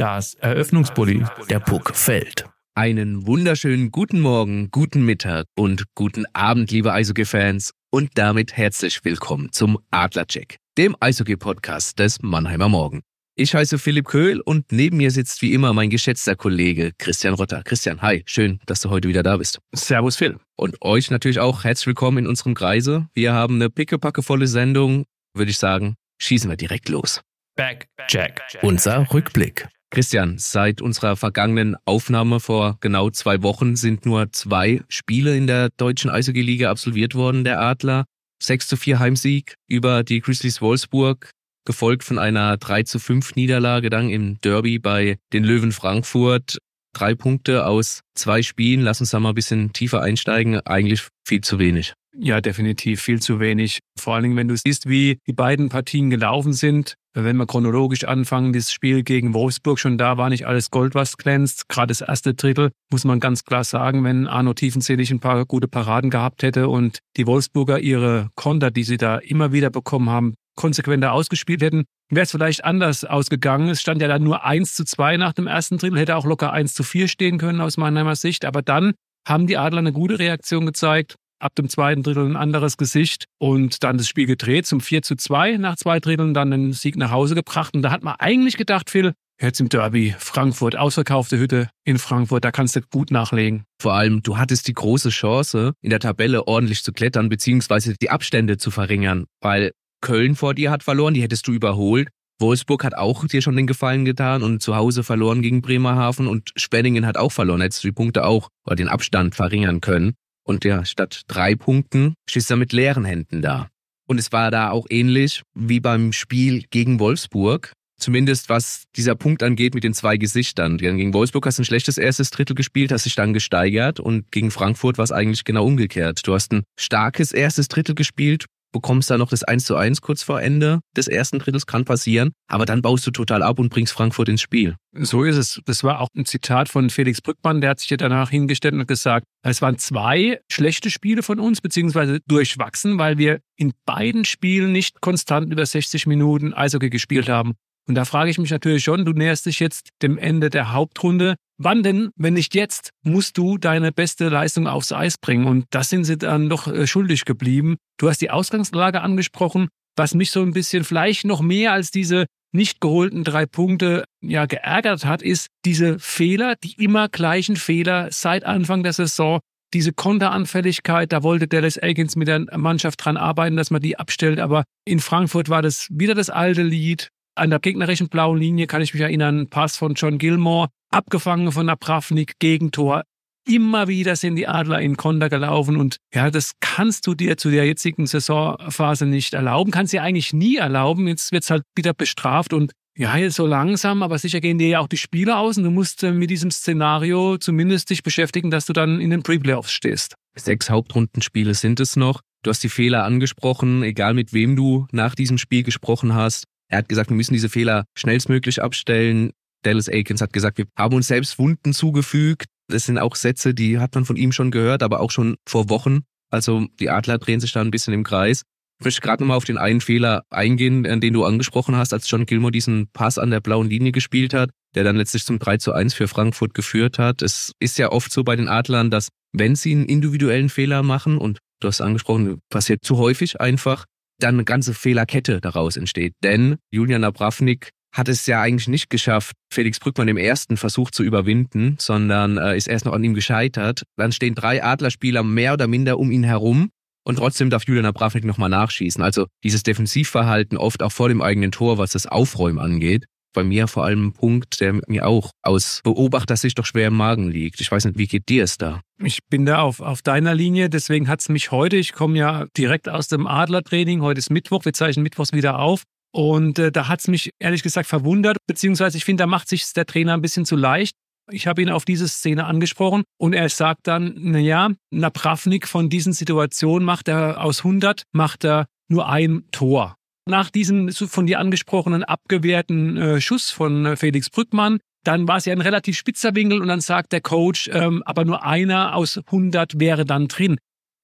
Das Eröffnungsbully. Der Puck fällt. Einen wunderschönen guten Morgen, guten Mittag und guten Abend, liebe Eishockey-Fans. Und damit herzlich willkommen zum Adlercheck, dem Eishockey-Podcast des Mannheimer Morgen. Ich heiße Philipp Köhl und neben mir sitzt wie immer mein geschätzter Kollege Christian Rotter. Christian, hi, schön, dass du heute wieder da bist. Servus Phil. Und euch natürlich auch herzlich willkommen in unserem Kreise. Wir haben eine pickepackevolle Sendung, würde ich sagen. Schießen wir direkt los. Back, Jack. Unser Rückblick. Christian, seit unserer vergangenen Aufnahme vor genau zwei Wochen sind nur zwei Spiele in der deutschen Eishockey-Liga absolviert worden, der Adler. 6 zu 4 Heimsieg über die Grizzlies Wolfsburg, gefolgt von einer 3 zu 5 Niederlage dann im Derby bei den Löwen Frankfurt. Drei Punkte aus zwei Spielen. Lass uns da mal ein bisschen tiefer einsteigen. Eigentlich viel zu wenig. Ja, definitiv viel zu wenig. Vor allen Dingen, wenn du siehst, wie die beiden Partien gelaufen sind. Wenn wir chronologisch anfangen, das Spiel gegen Wolfsburg schon da war nicht alles Gold, was glänzt. Gerade das erste Drittel muss man ganz klar sagen, wenn Arno Tiefenselig ein paar gute Paraden gehabt hätte und die Wolfsburger ihre Konter, die sie da immer wieder bekommen haben, konsequenter ausgespielt hätten, wäre es vielleicht anders ausgegangen. Es stand ja dann nur 1 zu 2 nach dem ersten Drittel, hätte auch locker 1 zu 4 stehen können aus Mannheimer Sicht. Aber dann haben die Adler eine gute Reaktion gezeigt, ab dem zweiten Drittel ein anderes Gesicht und dann das Spiel gedreht zum 4 zu 2 nach zwei Dritteln, dann den Sieg nach Hause gebracht. Und da hat man eigentlich gedacht, Phil, Jetzt im Derby, Frankfurt, ausverkaufte Hütte in Frankfurt, da kannst du gut nachlegen. Vor allem, du hattest die große Chance, in der Tabelle ordentlich zu klettern, beziehungsweise die Abstände zu verringern, weil Köln vor dir hat verloren, die hättest du überholt. Wolfsburg hat auch dir schon den Gefallen getan und zu Hause verloren gegen Bremerhaven und Spenningen hat auch verloren. Hättest du die Punkte auch oder den Abstand verringern können. Und ja, statt drei Punkten stehst du mit leeren Händen da. Und es war da auch ähnlich wie beim Spiel gegen Wolfsburg. Zumindest was dieser Punkt angeht mit den zwei Gesichtern. Gegen Wolfsburg hast du ein schlechtes erstes Drittel gespielt, hast dich dann gesteigert und gegen Frankfurt war es eigentlich genau umgekehrt. Du hast ein starkes erstes Drittel gespielt, bekommst da noch das 1 zu 1 kurz vor Ende des ersten Drittels, kann passieren, aber dann baust du total ab und bringst Frankfurt ins Spiel. So ist es. Das war auch ein Zitat von Felix Brückmann, der hat sich ja danach hingestellt und gesagt, es waren zwei schlechte Spiele von uns, beziehungsweise durchwachsen, weil wir in beiden Spielen nicht konstant über 60 Minuten Eishockey gespielt haben. Und da frage ich mich natürlich schon, du näherst dich jetzt dem Ende der Hauptrunde. Wann denn, wenn nicht jetzt, musst du deine beste Leistung aufs Eis bringen? Und das sind sie dann doch äh, schuldig geblieben. Du hast die Ausgangslage angesprochen, was mich so ein bisschen vielleicht noch mehr als diese nicht geholten drei Punkte ja geärgert hat, ist diese Fehler, die immer gleichen Fehler seit Anfang der Saison. Diese Konteranfälligkeit, da wollte Dallas Aikens mit der Mannschaft dran arbeiten, dass man die abstellt, aber in Frankfurt war das wieder das alte Lied. An der gegnerischen blauen Linie kann ich mich erinnern, Pass von John Gilmore, abgefangen von Napravnik, Gegentor. Immer wieder sind die Adler in Konter gelaufen und ja, das kannst du dir zu der jetzigen Saisonphase nicht erlauben, kannst dir eigentlich nie erlauben. Jetzt wird's halt wieder bestraft und ja, jetzt so langsam, aber sicher gehen dir ja auch die Spiele aus und du musst äh, mit diesem Szenario zumindest dich beschäftigen, dass du dann in den Pre-Playoffs stehst. Sechs Hauptrundenspiele sind es noch. Du hast die Fehler angesprochen, egal mit wem du nach diesem Spiel gesprochen hast. Er hat gesagt, wir müssen diese Fehler schnellstmöglich abstellen. Dallas Aikens hat gesagt, wir haben uns selbst Wunden zugefügt. Das sind auch Sätze, die hat man von ihm schon gehört, aber auch schon vor Wochen. Also die Adler drehen sich da ein bisschen im Kreis. Ich möchte gerade nochmal auf den einen Fehler eingehen, den du angesprochen hast, als John Gilmore diesen Pass an der blauen Linie gespielt hat, der dann letztlich zum 3 zu 1 für Frankfurt geführt hat. Es ist ja oft so bei den Adlern, dass wenn sie einen individuellen Fehler machen, und du hast angesprochen, passiert zu häufig einfach, dann eine ganze Fehlerkette daraus entsteht. Denn Julian Abravnik hat es ja eigentlich nicht geschafft, Felix Brückmann im ersten Versuch zu überwinden, sondern äh, ist erst noch an ihm gescheitert. Dann stehen drei Adlerspieler mehr oder minder um ihn herum und trotzdem darf Julian Abravnik nochmal nachschießen. Also dieses Defensivverhalten oft auch vor dem eigenen Tor, was das Aufräumen angeht, bei mir vor allem ein Punkt, der mir auch aus Beobachtersicht doch schwer im Magen liegt. Ich weiß nicht, wie geht dir es da? Ich bin da auf, auf deiner Linie, deswegen hat es mich heute, ich komme ja direkt aus dem Adlertraining, heute ist Mittwoch, wir zeichnen Mittwochs wieder auf. Und äh, da hat es mich ehrlich gesagt verwundert, beziehungsweise ich finde, da macht sich der Trainer ein bisschen zu leicht. Ich habe ihn auf diese Szene angesprochen und er sagt dann, naja, Napravnik von diesen Situationen macht er aus 100, macht er nur ein Tor. Nach diesem von dir angesprochenen abgewehrten äh, Schuss von äh, Felix Brückmann, dann war es ja ein relativ spitzer Winkel und dann sagt der Coach, ähm, aber nur einer aus 100 wäre dann drin.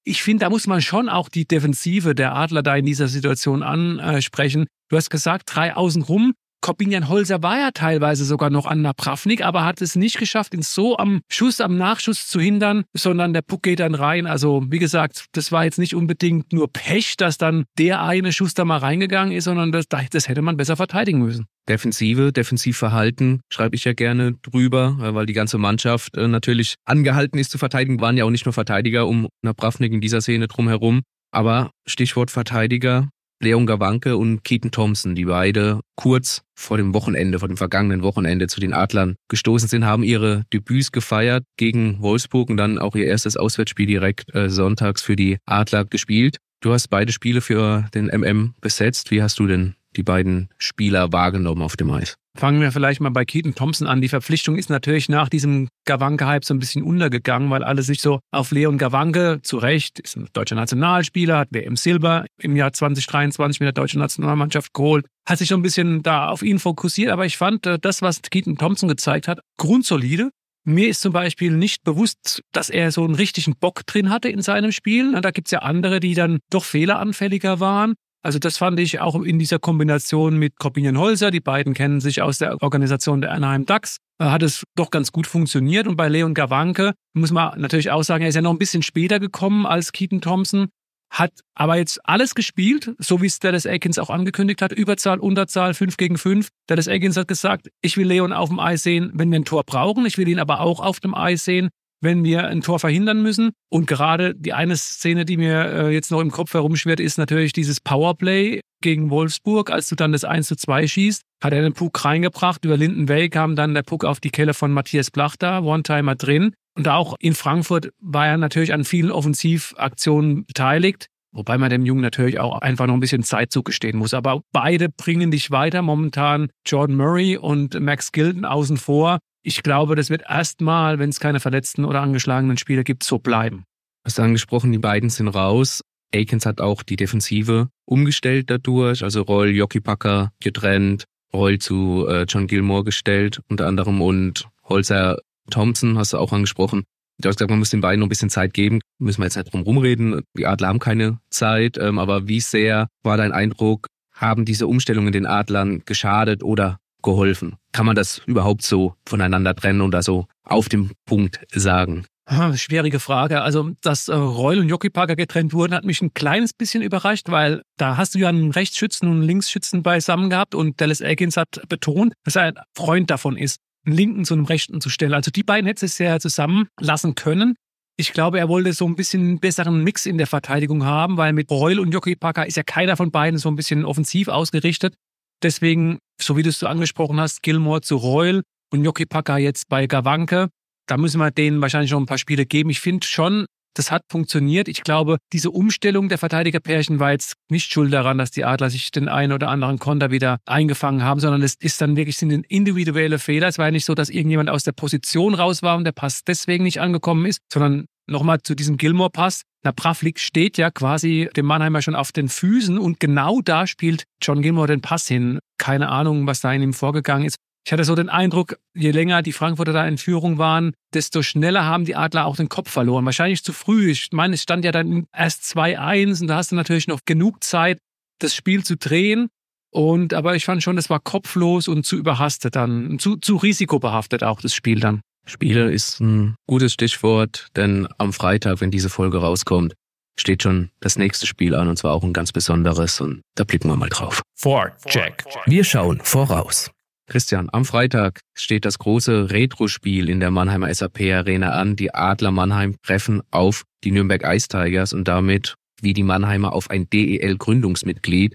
Ich finde, da muss man schon auch die Defensive der Adler da in dieser Situation ansprechen. Du hast gesagt, drei außen rum. Corbinian Holzer war ja teilweise sogar noch an Napravnik, aber hat es nicht geschafft, ihn so am Schuss, am Nachschuss zu hindern, sondern der Puck geht dann rein. Also, wie gesagt, das war jetzt nicht unbedingt nur Pech, dass dann der eine Schuss da mal reingegangen ist, sondern das, das hätte man besser verteidigen müssen. Defensive, Defensivverhalten schreibe ich ja gerne drüber, äh, weil die ganze Mannschaft äh, natürlich angehalten ist zu verteidigen, waren ja auch nicht nur Verteidiger um Napravnik in dieser Szene drumherum. Aber Stichwort Verteidiger, Leon Gawanke und Keaton Thompson, die beide kurz vor dem Wochenende, vor dem vergangenen Wochenende zu den Adlern gestoßen sind, haben ihre Debüts gefeiert gegen Wolfsburg und dann auch ihr erstes Auswärtsspiel direkt äh, sonntags für die Adler gespielt. Du hast beide Spiele für den MM besetzt. Wie hast du denn die beiden Spieler wahrgenommen auf dem Eis? Fangen wir vielleicht mal bei Keaton Thompson an. Die Verpflichtung ist natürlich nach diesem Gawanke-Hype so ein bisschen untergegangen, weil alle sich so auf Leon Gawanke, zu Recht, ist ein deutscher Nationalspieler, hat WM Silber im Jahr 2023 mit der deutschen Nationalmannschaft geholt, hat sich so ein bisschen da auf ihn fokussiert. Aber ich fand äh, das, was Keaton Thompson gezeigt hat, grundsolide. Mir ist zum Beispiel nicht bewusst, dass er so einen richtigen Bock drin hatte in seinem Spiel. Da gibt es ja andere, die dann doch fehleranfälliger waren. Also das fand ich auch in dieser Kombination mit Corbinian Holzer, die beiden kennen sich aus der Organisation der Anaheim Ducks, äh, hat es doch ganz gut funktioniert. Und bei Leon Gawanke muss man natürlich auch sagen, er ist ja noch ein bisschen später gekommen als Keaton Thompson, hat aber jetzt alles gespielt, so wie es Dallas Aikens auch angekündigt hat. Überzahl, Unterzahl, 5 gegen 5. Dallas Aikens hat gesagt, ich will Leon auf dem Eis sehen, wenn wir ein Tor brauchen. Ich will ihn aber auch auf dem Eis sehen, wenn wir ein Tor verhindern müssen. Und gerade die eine Szene, die mir äh, jetzt noch im Kopf herumschwirrt, ist natürlich dieses Powerplay gegen Wolfsburg. Als du dann das 1 zu 2 schießt, hat er den Puck reingebracht. Über Linden Way kam dann der Puck auf die Kelle von Matthias Blach da, One-Timer drin. Und auch in Frankfurt war er natürlich an vielen Offensivaktionen beteiligt. Wobei man dem Jungen natürlich auch einfach noch ein bisschen Zeit zugestehen muss. Aber beide bringen dich weiter. Momentan Jordan Murray und Max Gilden außen vor ich glaube, das wird erstmal, wenn es keine verletzten oder angeschlagenen Spieler gibt, so bleiben. Hast du angesprochen, die beiden sind raus. Aikens hat auch die Defensive umgestellt dadurch, also Roll, Jockey Packer getrennt, Roll zu äh, John Gilmore gestellt, unter anderem und Holzer Thompson hast du auch angesprochen. Du hast gesagt, man muss den beiden noch ein bisschen Zeit geben. Müssen wir jetzt nicht drum rumreden. Die Adler haben keine Zeit. Ähm, aber wie sehr war dein Eindruck, haben diese Umstellungen den Adlern geschadet oder geholfen? Kann man das überhaupt so voneinander trennen oder so auf dem Punkt sagen? Schwierige Frage. Also, dass äh, Reul und Jockey Parker getrennt wurden, hat mich ein kleines bisschen überrascht, weil da hast du ja einen Rechtsschützen und einen Linksschützen beisammen gehabt und Dallas Aikens hat betont, dass er ein Freund davon ist, einen Linken zu einem Rechten zu stellen. Also die beiden hätte es ja zusammenlassen können. Ich glaube, er wollte so ein bisschen einen besseren Mix in der Verteidigung haben, weil mit Reul und Jockey Parker ist ja keiner von beiden so ein bisschen offensiv ausgerichtet. Deswegen, so wie du es so angesprochen hast, Gilmore zu Reul und Jockey Packer jetzt bei Gawanke. Da müssen wir denen wahrscheinlich noch ein paar Spiele geben. Ich finde schon, das hat funktioniert. Ich glaube, diese Umstellung der Verteidigerpärchen war jetzt nicht schuld daran, dass die Adler sich den einen oder anderen Konter wieder eingefangen haben, sondern es ist dann wirklich sind individuelle Fehler. Es war ja nicht so, dass irgendjemand aus der Position raus war und der Pass deswegen nicht angekommen ist, sondern nochmal zu diesem Gilmore-Pass. Na, Bravlik steht ja quasi dem Mannheimer schon auf den Füßen und genau da spielt John Gilmore den Pass hin. Keine Ahnung, was da in ihm vorgegangen ist. Ich hatte so den Eindruck, je länger die Frankfurter da in Führung waren, desto schneller haben die Adler auch den Kopf verloren. Wahrscheinlich zu früh. Ich meine, es stand ja dann erst 2-1 und da hast du natürlich noch genug Zeit, das Spiel zu drehen. Und aber ich fand schon, es war kopflos und zu überhastet dann, zu, zu risikobehaftet auch das Spiel dann. Spiele ist ein gutes Stichwort, denn am Freitag, wenn diese Folge rauskommt, steht schon das nächste Spiel an und zwar auch ein ganz besonderes und da blicken wir mal drauf. Check. Wir schauen voraus. Christian, am Freitag steht das große Retro-Spiel in der Mannheimer SAP Arena an. Die Adler Mannheim treffen auf die Nürnberg Ice Tigers und damit wie die Mannheimer auf ein DEL-Gründungsmitglied.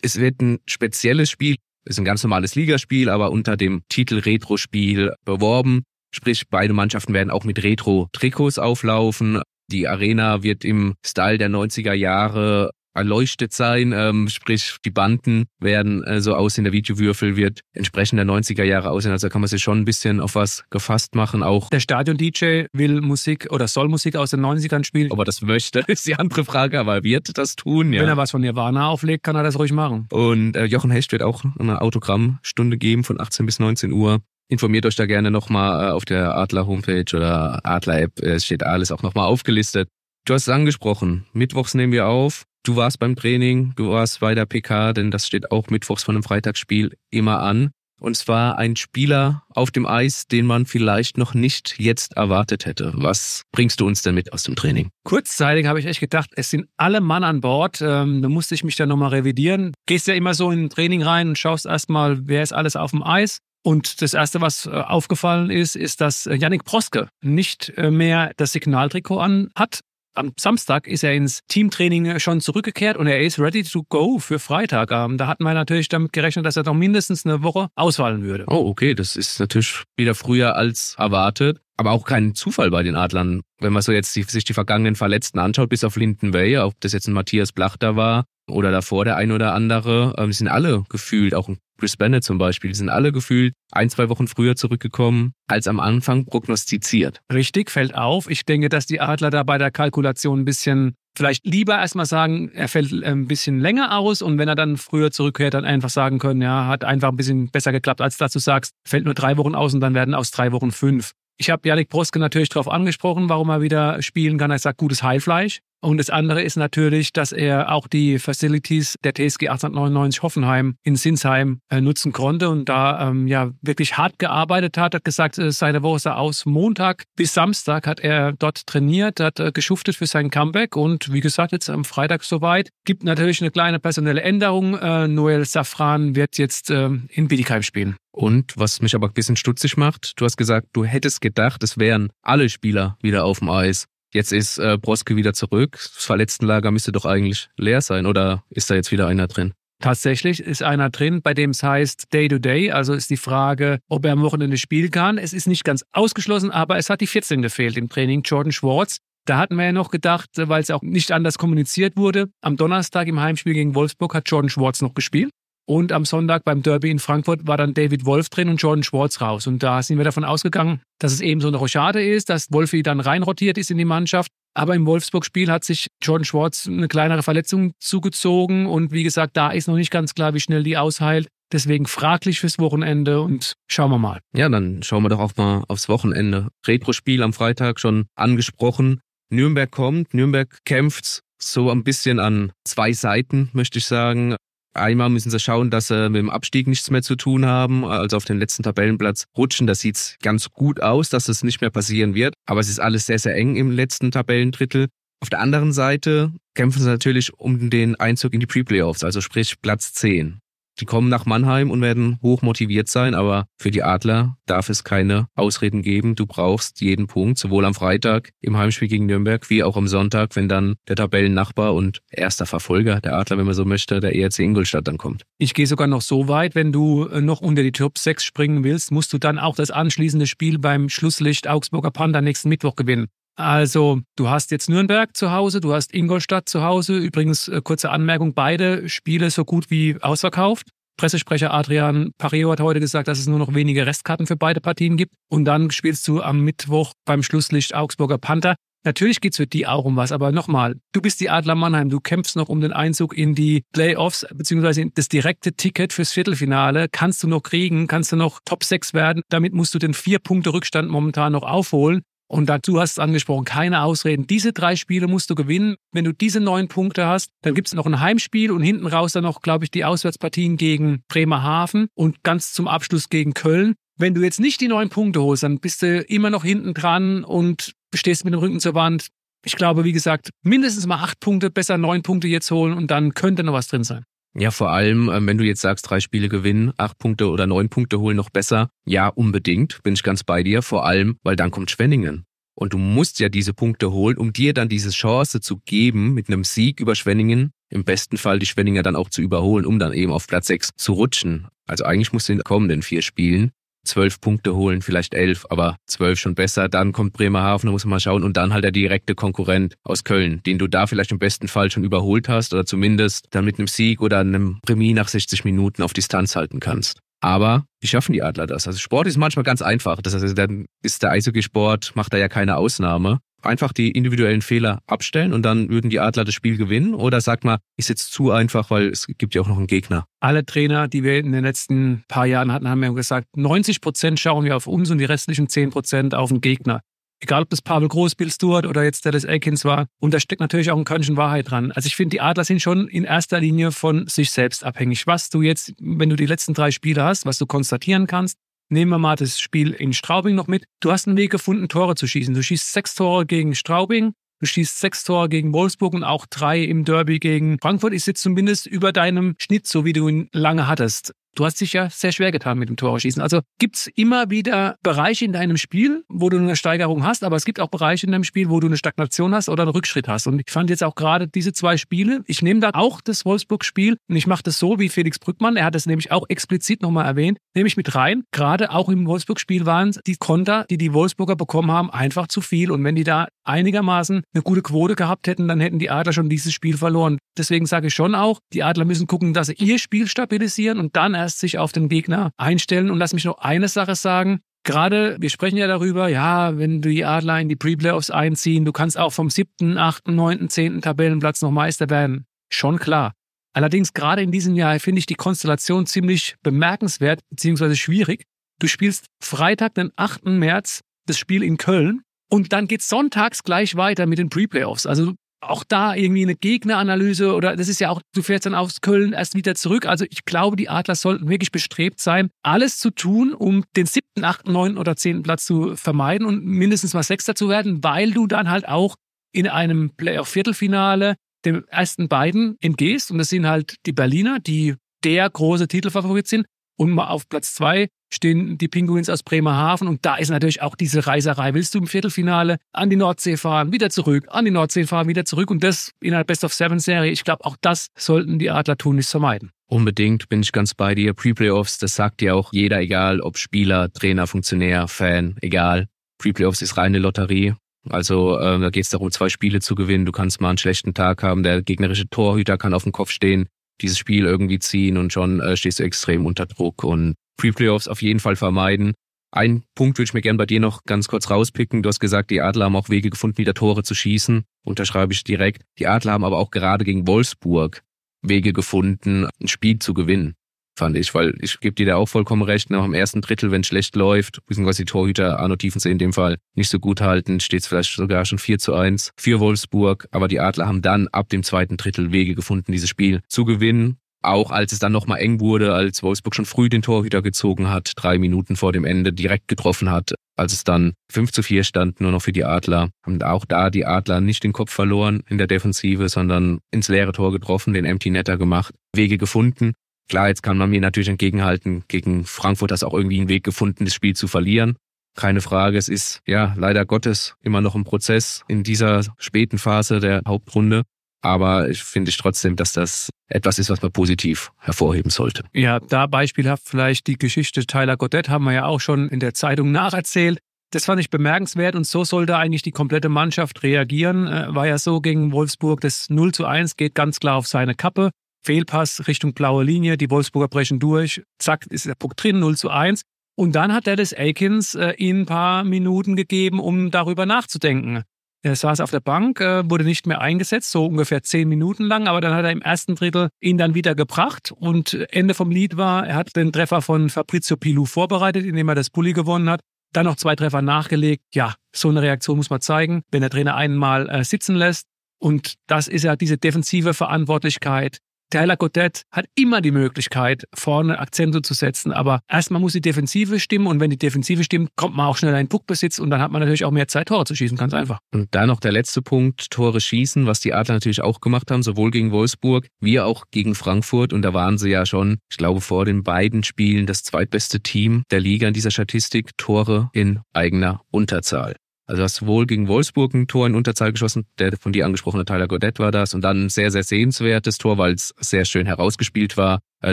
Es wird ein spezielles Spiel, es ist ein ganz normales Ligaspiel, aber unter dem Titel Retro-Spiel beworben. Sprich, beide Mannschaften werden auch mit Retro-Trikots auflaufen. Die Arena wird im Style der 90er Jahre erleuchtet sein, ähm, sprich die Banden werden äh, so aussehen, der Videowürfel wird entsprechend der 90er Jahre aussehen, also kann man sich schon ein bisschen auf was gefasst machen auch. Der Stadion-DJ will Musik oder soll Musik aus den 90ern spielen. Ob er das möchte, ist die andere Frage, aber er wird das tun, ja. Wenn er was von Nirvana auflegt, kann er das ruhig machen. Und äh, Jochen Hecht wird auch eine Autogrammstunde geben von 18 bis 19 Uhr informiert euch da gerne nochmal äh, auf der Adler Homepage oder Adler App. Es steht alles auch nochmal aufgelistet. Du hast es angesprochen. Mittwochs nehmen wir auf. Du warst beim Training, du warst bei der PK, denn das steht auch mittwochs von einem Freitagsspiel immer an. Und zwar ein Spieler auf dem Eis, den man vielleicht noch nicht jetzt erwartet hätte. Was bringst du uns denn mit aus dem Training? Kurzzeitig habe ich echt gedacht, es sind alle Mann an Bord. Ähm, da musste ich mich dann nochmal revidieren. Gehst ja immer so in ein Training rein und schaust erstmal, wer ist alles auf dem Eis. Und das Erste, was äh, aufgefallen ist, ist, dass äh, Yannick Proske nicht äh, mehr das Signaltrikot an hat, am Samstag ist er ins Teamtraining schon zurückgekehrt und er ist ready to go für Freitag. Da hatten wir natürlich damit gerechnet, dass er noch mindestens eine Woche ausfallen würde. Oh, okay, das ist natürlich wieder früher als erwartet. Aber auch kein Zufall bei den Adlern. Wenn man so jetzt die, sich die vergangenen Verletzten anschaut, bis auf Linden Way, ob das jetzt ein Matthias Blachter war oder davor der ein oder andere, ähm, sind alle gefühlt, auch ein Chris Bennett zum Beispiel, die sind alle gefühlt ein, zwei Wochen früher zurückgekommen, als am Anfang prognostiziert. Richtig, fällt auf. Ich denke, dass die Adler da bei der Kalkulation ein bisschen vielleicht lieber erstmal sagen, er fällt ein bisschen länger aus und wenn er dann früher zurückkehrt, dann einfach sagen können, ja, hat einfach ein bisschen besser geklappt, als dass du sagst, fällt nur drei Wochen aus und dann werden aus drei Wochen fünf. Ich habe Janik Broske natürlich darauf angesprochen, warum er wieder spielen kann. Er sagt, gutes Heilfleisch. Und das andere ist natürlich, dass er auch die Facilities der TSG 1899 Hoffenheim in Sinsheim äh, nutzen konnte und da ähm, ja wirklich hart gearbeitet hat. Hat gesagt, äh, seine Woche aus Montag bis Samstag hat er dort trainiert, hat äh, geschuftet für sein Comeback und wie gesagt jetzt am Freitag soweit. Gibt natürlich eine kleine personelle Änderung. Äh, Noel Safran wird jetzt äh, in Bietigheim spielen. Und was mich aber ein bisschen stutzig macht, du hast gesagt, du hättest gedacht, es wären alle Spieler wieder auf dem Eis. Jetzt ist äh, Broske wieder zurück. Das Verletztenlager müsste doch eigentlich leer sein. Oder ist da jetzt wieder einer drin? Tatsächlich ist einer drin, bei dem es heißt Day to Day. Also ist die Frage, ob er am Wochenende spielen kann. Es ist nicht ganz ausgeschlossen, aber es hat die 14 gefehlt im Training. Jordan Schwartz. Da hatten wir ja noch gedacht, weil es auch nicht anders kommuniziert wurde. Am Donnerstag im Heimspiel gegen Wolfsburg hat Jordan Schwartz noch gespielt. Und am Sonntag beim Derby in Frankfurt war dann David Wolf drin und Jordan Schwartz raus. Und da sind wir davon ausgegangen, dass es eben so eine Rochade ist, dass Wolfi dann reinrotiert ist in die Mannschaft. Aber im Wolfsburg-Spiel hat sich Jordan Schwartz eine kleinere Verletzung zugezogen. Und wie gesagt, da ist noch nicht ganz klar, wie schnell die ausheilt. Deswegen fraglich fürs Wochenende und schauen wir mal. Ja, dann schauen wir doch auch mal aufs Wochenende. Retro-Spiel am Freitag schon angesprochen. Nürnberg kommt, Nürnberg kämpft so ein bisschen an zwei Seiten, möchte ich sagen. Einmal müssen sie schauen, dass sie mit dem Abstieg nichts mehr zu tun haben, also auf den letzten Tabellenplatz rutschen. Da sieht's ganz gut aus, dass das nicht mehr passieren wird. Aber es ist alles sehr, sehr eng im letzten Tabellendrittel. Auf der anderen Seite kämpfen sie natürlich um den Einzug in die Pre-Playoffs, also sprich Platz 10. Die kommen nach Mannheim und werden hoch motiviert sein, aber für die Adler darf es keine Ausreden geben. Du brauchst jeden Punkt, sowohl am Freitag im Heimspiel gegen Nürnberg wie auch am Sonntag, wenn dann der Tabellennachbar und erster Verfolger der Adler, wenn man so möchte, der ERC Ingolstadt dann kommt. Ich gehe sogar noch so weit, wenn du äh, noch unter die Top 6 springen willst, musst du dann auch das anschließende Spiel beim Schlusslicht Augsburger Panther nächsten Mittwoch gewinnen. Also, du hast jetzt Nürnberg zu Hause, du hast Ingolstadt zu Hause. Übrigens, äh, kurze Anmerkung, beide Spiele so gut wie ausverkauft. Pressesprecher Adrian Pareo hat heute gesagt, dass es nur noch wenige Restkarten für beide Partien gibt. Und dann spielst du am Mittwoch beim Schlusslicht Augsburger Panther. Natürlich geht's für die auch um was, aber nochmal, du bist die Adler Mannheim, du kämpfst noch um den Einzug in die Playoffs, beziehungsweise das direkte Ticket fürs Viertelfinale. Kannst du noch kriegen, kannst du noch Top 6 werden. Damit musst du den vier Punkte Rückstand momentan noch aufholen. Und dazu hast du es angesprochen, keine Ausreden. Diese drei Spiele musst du gewinnen. Wenn du diese neun Punkte hast, dann gibt es noch ein Heimspiel und hinten raus dann noch, glaube ich, die Auswärtspartien gegen Bremerhaven und ganz zum Abschluss gegen Köln. Wenn du jetzt nicht die neun Punkte holst, dann bist du immer noch hinten dran und stehst mit dem Rücken zur Wand. Ich glaube, wie gesagt, mindestens mal acht Punkte, besser neun Punkte jetzt holen und dann könnte noch was drin sein. Ja, vor allem, ähm, wenn du jetzt sagst, drei Spiele gewinnen, acht Punkte oder neun Punkte holen noch besser. Ja, unbedingt, bin ich ganz bei dir. Vor allem, weil dann kommt Schwenningen. Und du musst ja diese Punkte holen, um dir dann diese Chance zu geben, mit einem Sieg über Schwenningen, im besten Fall die Schwenninger dann auch zu überholen, um dann eben auf Platz sechs zu rutschen. Also eigentlich musst du in den kommenden vier Spielen zwölf Punkte holen, vielleicht elf, aber zwölf schon besser. Dann kommt Bremerhaven, da muss man mal schauen. Und dann halt der direkte Konkurrent aus Köln, den du da vielleicht im besten Fall schon überholt hast oder zumindest dann mit einem Sieg oder einem Prämie nach 60 Minuten auf Distanz halten kannst. Aber wie schaffen die Adler das? Also Sport ist manchmal ganz einfach. Das heißt, dann ist der Eishockeysport, macht da ja keine Ausnahme. Einfach die individuellen Fehler abstellen und dann würden die Adler das Spiel gewinnen? Oder sagt man, ist jetzt zu einfach, weil es gibt ja auch noch einen Gegner? Alle Trainer, die wir in den letzten paar Jahren hatten, haben ja gesagt, 90 Prozent schauen wir auf uns und die restlichen 10 Prozent auf den Gegner. Egal, ob das Pavel Großpilz dort oder jetzt Dallas Aikens war. Und da steckt natürlich auch ein Körnchen Wahrheit dran. Also ich finde, die Adler sind schon in erster Linie von sich selbst abhängig. Was du jetzt, wenn du die letzten drei Spiele hast, was du konstatieren kannst, Nehmen wir mal das Spiel in Straubing noch mit. Du hast einen Weg gefunden, Tore zu schießen. Du schießt sechs Tore gegen Straubing, Du schießt sechs Tore gegen Wolfsburg und auch drei im Derby gegen Frankfurt. Ist jetzt zumindest über deinem Schnitt, so wie du ihn lange hattest. Du hast dich ja sehr schwer getan mit dem Torschießen. Also gibt's immer wieder Bereiche in deinem Spiel, wo du eine Steigerung hast, aber es gibt auch Bereiche in deinem Spiel, wo du eine Stagnation hast oder einen Rückschritt hast. Und ich fand jetzt auch gerade diese zwei Spiele, ich nehme da auch das Wolfsburg-Spiel und ich mache das so wie Felix Brückmann, er hat es nämlich auch explizit nochmal erwähnt, nehme ich mit rein. Gerade auch im Wolfsburg-Spiel waren die Konter, die die Wolfsburger bekommen haben, einfach zu viel. Und wenn die da einigermaßen eine gute Quote gehabt hätten, dann hätten die Adler schon dieses Spiel verloren. Deswegen sage ich schon auch, die Adler müssen gucken, dass sie ihr Spiel stabilisieren und dann erst sich auf den Gegner einstellen. Und lass mich noch eine Sache sagen. Gerade, wir sprechen ja darüber, ja, wenn die Adler in die Pre-Playoffs einziehen, du kannst auch vom siebten, achten, neunten, zehnten Tabellenplatz noch Meister werden. Schon klar. Allerdings gerade in diesem Jahr finde ich die Konstellation ziemlich bemerkenswert bzw. schwierig. Du spielst Freitag, den 8. März, das Spiel in Köln und dann geht sonntags gleich weiter mit den Pre-Playoffs. Also auch da irgendwie eine Gegneranalyse oder das ist ja auch, du fährst dann aus Köln erst wieder zurück. Also ich glaube, die Adler sollten wirklich bestrebt sein, alles zu tun, um den siebten, achten, neunten oder zehnten Platz zu vermeiden und mindestens mal Sechster zu werden, weil du dann halt auch in einem Playoff-Viertelfinale dem ersten beiden entgehst. Und das sind halt die Berliner, die der große Titelfavorit sind. Und mal auf Platz zwei stehen die Pinguins aus Bremerhaven und da ist natürlich auch diese Reiserei. Willst du im Viertelfinale an die Nordsee fahren, wieder zurück, an die Nordsee fahren, wieder zurück und das in einer Best of Seven Serie. Ich glaube, auch das sollten die Adler tun, nicht vermeiden. Unbedingt bin ich ganz bei dir. Pre-Playoffs, das sagt ja auch jeder, egal ob Spieler, Trainer, Funktionär, Fan, egal. Pre-Playoffs ist reine Lotterie. Also äh, da geht es darum, zwei Spiele zu gewinnen. Du kannst mal einen schlechten Tag haben, der gegnerische Torhüter kann auf dem Kopf stehen, dieses Spiel irgendwie ziehen und schon äh, stehst du extrem unter Druck. Und Pre-Playoffs auf jeden Fall vermeiden. Ein Punkt würde ich mir gerne bei dir noch ganz kurz rauspicken. Du hast gesagt, die Adler haben auch Wege gefunden, wieder Tore zu schießen. Unterschreibe ich direkt. Die Adler haben aber auch gerade gegen Wolfsburg Wege gefunden, ein Spiel zu gewinnen, fand ich. Weil ich gebe dir da auch vollkommen recht. Nach dem ersten Drittel, wenn schlecht läuft, beziehungsweise die Torhüter Arno Tiefensee in dem Fall nicht so gut halten, steht es vielleicht sogar schon 4 zu 1 für Wolfsburg. Aber die Adler haben dann ab dem zweiten Drittel Wege gefunden, dieses Spiel zu gewinnen. Auch als es dann nochmal eng wurde, als Wolfsburg schon früh den Torhüter gezogen hat, drei Minuten vor dem Ende direkt getroffen hat, als es dann 5 zu 4 stand, nur noch für die Adler, haben auch da die Adler nicht den Kopf verloren in der Defensive, sondern ins leere Tor getroffen, den Empty Netter gemacht, Wege gefunden. Klar, jetzt kann man mir natürlich entgegenhalten, gegen Frankfurt das auch irgendwie einen Weg gefunden, das Spiel zu verlieren. Keine Frage, es ist ja leider Gottes immer noch ein Prozess in dieser späten Phase der Hauptrunde. Aber ich finde ich trotzdem, dass das etwas ist, was man positiv hervorheben sollte. Ja, da beispielhaft vielleicht die Geschichte Tyler Goddett haben wir ja auch schon in der Zeitung nacherzählt. Das fand ich bemerkenswert und so sollte eigentlich die komplette Mannschaft reagieren. Äh, war ja so gegen Wolfsburg, das 0 zu 1 geht ganz klar auf seine Kappe. Fehlpass Richtung blaue Linie, die Wolfsburger brechen durch, zack, ist der Puck drin, 0 zu 1. Und dann hat Dallas Aikens äh, ihnen ein paar Minuten gegeben, um darüber nachzudenken. Er saß auf der Bank, äh, wurde nicht mehr eingesetzt, so ungefähr zehn Minuten lang, aber dann hat er im ersten Drittel ihn dann wieder gebracht und Ende vom Lied war, er hat den Treffer von Fabrizio Pilou vorbereitet, indem er das Pulli gewonnen hat, dann noch zwei Treffer nachgelegt. Ja, so eine Reaktion muss man zeigen, wenn der Trainer einen mal äh, sitzen lässt. Und das ist ja diese defensive Verantwortlichkeit, Tyler Godet hat immer die Möglichkeit, vorne Akzente zu setzen, aber erstmal muss die Defensive stimmen und wenn die Defensive stimmt, kommt man auch schneller in Puckbesitz und dann hat man natürlich auch mehr Zeit, Tore zu schießen, ganz einfach. Und da noch der letzte Punkt, Tore schießen, was die Adler natürlich auch gemacht haben, sowohl gegen Wolfsburg wie auch gegen Frankfurt und da waren sie ja schon, ich glaube, vor den beiden Spielen das zweitbeste Team der Liga in dieser Statistik, Tore in eigener Unterzahl. Also hast wohl gegen Wolfsburg ein Tor in Unterzahl geschossen. Der von dir angesprochene Tyler Godet war das. Und dann ein sehr, sehr sehenswertes Tor, weil es sehr schön herausgespielt war. Äh,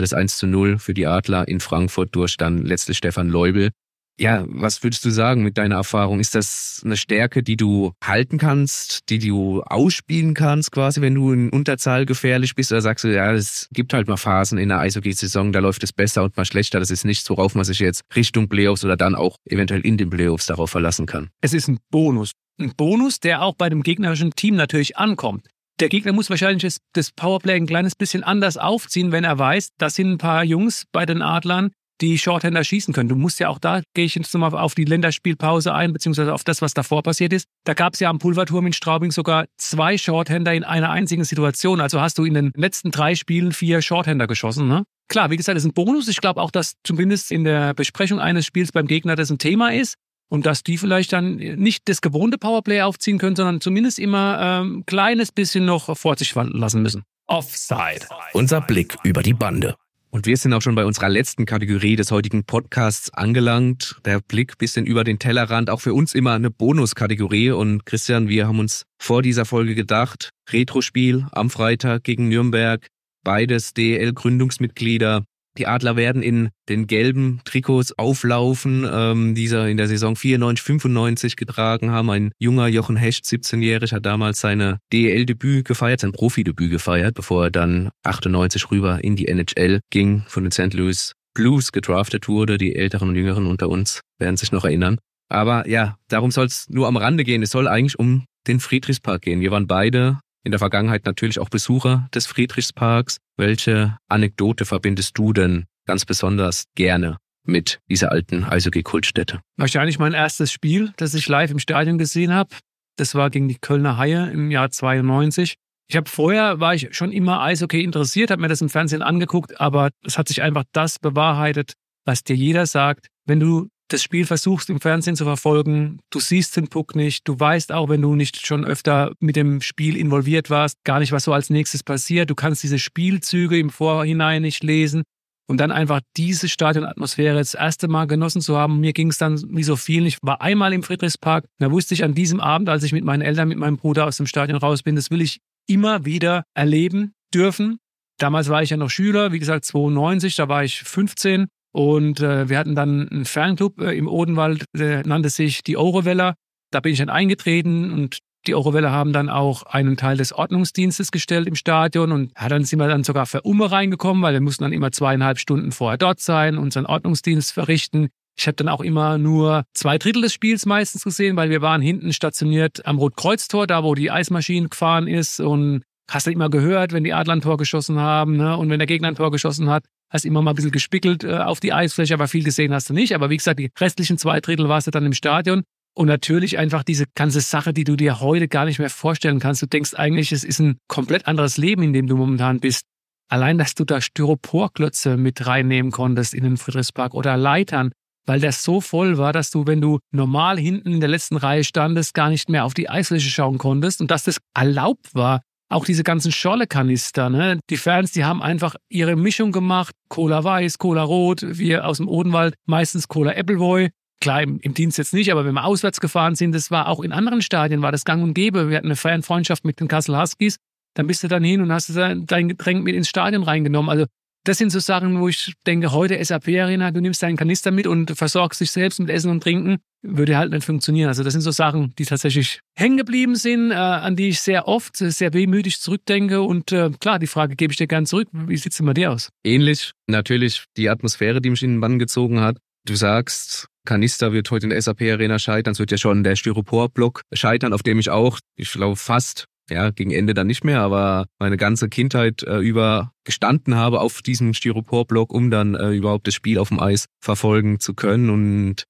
das 1 zu 0 für die Adler in Frankfurt durch dann letztlich Stefan Leubel. Ja, was würdest du sagen mit deiner Erfahrung? Ist das eine Stärke, die du halten kannst, die du ausspielen kannst, quasi, wenn du in Unterzahl gefährlich bist? Oder sagst du, ja, es gibt halt mal Phasen in der Eishockey-Saison, da läuft es besser und mal schlechter. Das ist nichts, worauf man sich jetzt Richtung Playoffs oder dann auch eventuell in den Playoffs darauf verlassen kann. Es ist ein Bonus. Ein Bonus, der auch bei dem gegnerischen Team natürlich ankommt. Der Gegner muss wahrscheinlich das, Powerplay ein kleines bisschen anders aufziehen, wenn er weiß, das sind ein paar Jungs bei den Adlern, die Shorthander schießen können. Du musst ja auch da, gehe ich jetzt nochmal auf die Länderspielpause ein, beziehungsweise auf das, was davor passiert ist. Da gab es ja am Pulverturm in Straubing sogar zwei Shorthander in einer einzigen Situation. Also hast du in den letzten drei Spielen vier Shorthander geschossen. Ne? Klar, wie gesagt, das ist ein Bonus. Ich glaube auch, dass zumindest in der Besprechung eines Spiels beim Gegner das ein Thema ist und dass die vielleicht dann nicht das gewohnte Powerplay aufziehen können, sondern zumindest immer ein ähm, kleines bisschen noch vor sich fallen lassen müssen. Offside. Unser Blick über die Bande. Und wir sind auch schon bei unserer letzten Kategorie des heutigen Podcasts angelangt. Der Blick bisschen über den Tellerrand, auch für uns immer eine Bonuskategorie. Und Christian, wir haben uns vor dieser Folge gedacht, Retrospiel am Freitag gegen Nürnberg, beides DL-Gründungsmitglieder. Die Adler werden in den gelben Trikots auflaufen, ähm, dieser in der Saison 94, 95 getragen haben. Ein junger Jochen Hecht, 17-jährig, hat damals seine DEL-Debüt gefeiert, sein Profidebüt gefeiert, bevor er dann 98 rüber in die NHL ging, von den St. Louis Blues gedraftet wurde. Die Älteren und Jüngeren unter uns werden sich noch erinnern. Aber ja, darum soll es nur am Rande gehen. Es soll eigentlich um den Friedrichspark gehen. Wir waren beide in der Vergangenheit natürlich auch Besucher des Friedrichsparks. Welche Anekdote verbindest du denn ganz besonders gerne mit dieser alten Eishockey-Kultstätte? Wahrscheinlich mein erstes Spiel, das ich live im Stadion gesehen habe. Das war gegen die Kölner Haie im Jahr 92. Ich habe vorher war ich schon immer Eishockey interessiert, habe mir das im Fernsehen angeguckt, aber es hat sich einfach das bewahrheitet, was dir jeder sagt. Wenn du das Spiel versuchst im Fernsehen zu verfolgen, du siehst den Puck nicht, du weißt auch, wenn du nicht schon öfter mit dem Spiel involviert warst, gar nicht, was so als nächstes passiert. Du kannst diese Spielzüge im Vorhinein nicht lesen und dann einfach diese Stadionatmosphäre das erste Mal genossen zu haben. Mir ging es dann wie so viel. Ich war einmal im Friedrichspark, da wusste ich an diesem Abend, als ich mit meinen Eltern, mit meinem Bruder aus dem Stadion raus bin, das will ich immer wieder erleben dürfen. Damals war ich ja noch Schüler, wie gesagt 92, da war ich 15 und äh, wir hatten dann einen Fernclub äh, im Odenwald, der nannte sich die Euroweller. Da bin ich dann eingetreten und die Euroweller haben dann auch einen Teil des Ordnungsdienstes gestellt im Stadion und ja, dann sind wir dann sogar für Umme reingekommen, weil wir mussten dann immer zweieinhalb Stunden vorher dort sein, unseren Ordnungsdienst verrichten. Ich habe dann auch immer nur zwei Drittel des Spiels meistens gesehen, weil wir waren hinten stationiert am Rotkreuztor, da wo die Eismaschine gefahren ist und hast du immer gehört, wenn die Adler ein Tor geschossen haben ne? und wenn der Gegner ein Tor geschossen hat, hast immer mal ein bisschen gespickelt äh, auf die Eisfläche, aber viel gesehen hast du nicht. Aber wie gesagt, die restlichen zwei Drittel warst du dann im Stadion. Und natürlich einfach diese ganze Sache, die du dir heute gar nicht mehr vorstellen kannst. Du denkst eigentlich, es ist ein komplett anderes Leben, in dem du momentan bist. Allein, dass du da Styroporklötze mit reinnehmen konntest in den Friedrichspark oder Leitern, weil das so voll war, dass du, wenn du normal hinten in der letzten Reihe standest, gar nicht mehr auf die Eisfläche schauen konntest und dass das erlaubt war, auch diese ganzen Scholle-Kanister, ne? Die Fans, die haben einfach ihre Mischung gemacht. Cola Weiß, Cola Rot, wir aus dem Odenwald, meistens Cola Appleboy. Klar, im, im, Dienst jetzt nicht, aber wenn wir auswärts gefahren sind, das war auch in anderen Stadien, war das gang und gäbe. Wir hatten eine Fanfreundschaft mit den Kassel Huskies. Dann bist du dann hin und hast dein Getränk mit ins Stadion reingenommen. Also das sind so Sachen, wo ich denke, heute SAP-Arena, du nimmst deinen Kanister mit und versorgst dich selbst mit Essen und Trinken, würde halt nicht funktionieren. Also das sind so Sachen, die tatsächlich hängen geblieben sind, äh, an die ich sehr oft, sehr wehmütig zurückdenke. Und äh, klar, die Frage gebe ich dir gern zurück. Wie sieht es denn bei dir aus? Ähnlich natürlich die Atmosphäre, die mich in den Bann gezogen hat. Du sagst, Kanister wird heute in der SAP-Arena scheitern. Es wird ja schon der Styropor-Block scheitern, auf dem ich auch, ich glaube, fast ja, gegen Ende dann nicht mehr, aber meine ganze Kindheit äh, über gestanden habe auf diesem Styroporblock, um dann äh, überhaupt das Spiel auf dem Eis verfolgen zu können. Und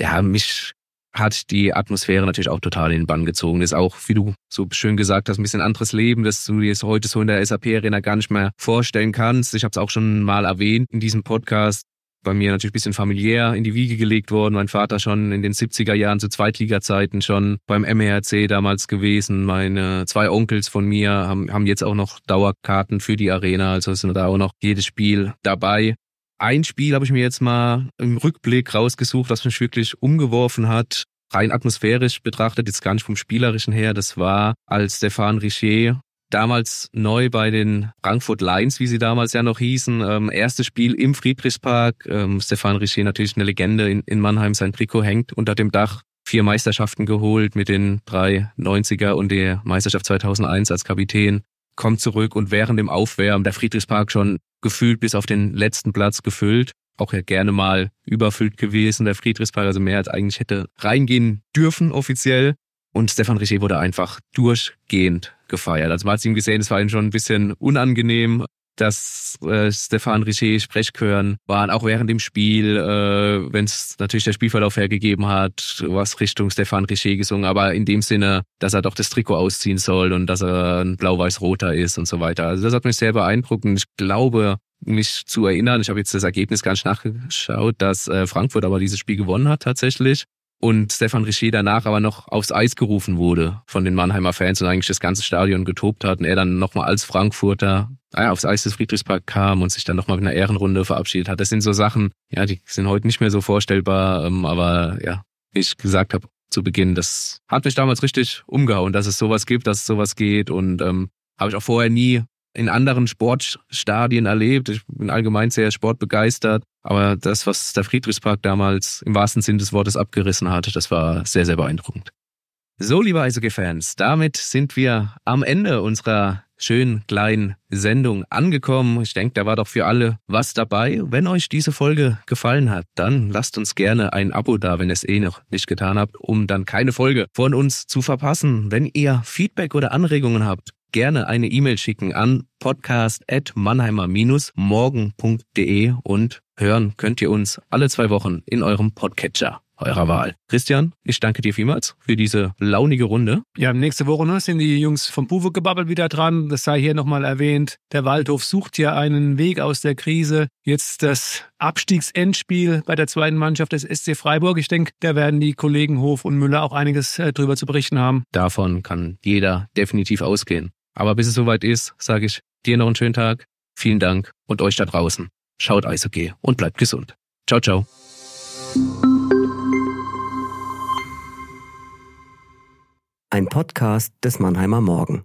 ja, mich hat die Atmosphäre natürlich auch total in den Bann gezogen. Ist auch, wie du so schön gesagt hast, ein bisschen anderes Leben, das du dir heute so in der SAP-Arena gar nicht mehr vorstellen kannst. Ich habe es auch schon mal erwähnt in diesem Podcast bei mir natürlich ein bisschen familiär in die Wiege gelegt worden. Mein Vater schon in den 70er Jahren zu Zweitliga-Zeiten schon beim MERC damals gewesen. Meine zwei Onkels von mir haben, haben jetzt auch noch Dauerkarten für die Arena, also sind da auch noch jedes Spiel dabei. Ein Spiel habe ich mir jetzt mal im Rückblick rausgesucht, was mich wirklich umgeworfen hat. Rein atmosphärisch betrachtet, jetzt gar nicht vom Spielerischen her, das war, als Stefan Richer damals neu bei den Frankfurt Lions, wie sie damals ja noch hießen. Ähm, erstes Spiel im Friedrichspark. Ähm, Stefan Richer natürlich eine Legende in, in Mannheim. Sein Trikot hängt unter dem Dach. Vier Meisterschaften geholt mit den drei 90er und der Meisterschaft 2001 als Kapitän. Kommt zurück und während dem Aufwärmen der Friedrichspark schon gefühlt bis auf den letzten Platz gefüllt. Auch ja gerne mal überfüllt gewesen, der Friedrichspark, also mehr als eigentlich hätte reingehen dürfen offiziell. Und Stefan Richer wurde einfach durchgehend gefeiert. Also man hat ihn gesehen, es war ihm schon ein bisschen unangenehm. Dass äh, Stefan Richer Sprechchören waren, auch während dem Spiel, äh, wenn es natürlich der Spielverlauf hergegeben hat, was Richtung Stefan Richer gesungen, aber in dem Sinne, dass er doch das Trikot ausziehen soll und dass er ein blau-weiß-roter ist und so weiter. Also das hat mich sehr beeindruckt und ich glaube, mich zu erinnern, ich habe jetzt das Ergebnis gar nicht nachgeschaut, dass äh, Frankfurt aber dieses Spiel gewonnen hat tatsächlich und Stefan Richer danach aber noch aufs Eis gerufen wurde von den Mannheimer Fans und eigentlich das ganze Stadion getobt hat und er dann nochmal als Frankfurter äh, aufs Eis des Friedrichspark kam und sich dann nochmal mit einer Ehrenrunde verabschiedet hat. Das sind so Sachen, ja, die sind heute nicht mehr so vorstellbar, ähm, aber ja, wie ich gesagt habe zu Beginn, das hat mich damals richtig umgehauen, dass es sowas gibt, dass es sowas geht und ähm, habe ich auch vorher nie in anderen Sportstadien erlebt. Ich bin allgemein sehr sportbegeistert. Aber das, was der Friedrichspark damals im wahrsten Sinn des Wortes abgerissen hat, das war sehr, sehr beeindruckend. So, liebe Eishockey-Fans, damit sind wir am Ende unserer schönen kleinen Sendung angekommen. Ich denke, da war doch für alle was dabei. Wenn euch diese Folge gefallen hat, dann lasst uns gerne ein Abo da, wenn ihr es eh noch nicht getan habt, um dann keine Folge von uns zu verpassen. Wenn ihr Feedback oder Anregungen habt, gerne eine E-Mail schicken an podcast.mannheimer-morgen.de und hören könnt ihr uns alle zwei Wochen in eurem Podcatcher eurer Wahl. Christian, ich danke dir vielmals für diese launige Runde. Ja, nächste Woche ne, sind die Jungs vom Buwe gebabbelt wieder dran. Das sei hier nochmal erwähnt. Der Waldhof sucht ja einen Weg aus der Krise. Jetzt das Abstiegsendspiel bei der zweiten Mannschaft des SC Freiburg. Ich denke, da werden die Kollegen Hof und Müller auch einiges äh, drüber zu berichten haben. Davon kann jeder definitiv ausgehen. Aber bis es soweit ist, sage ich dir noch einen schönen Tag. Vielen Dank und euch da draußen. Schaut Eishockey und bleibt gesund. Ciao, ciao. Ein Podcast des Mannheimer Morgen.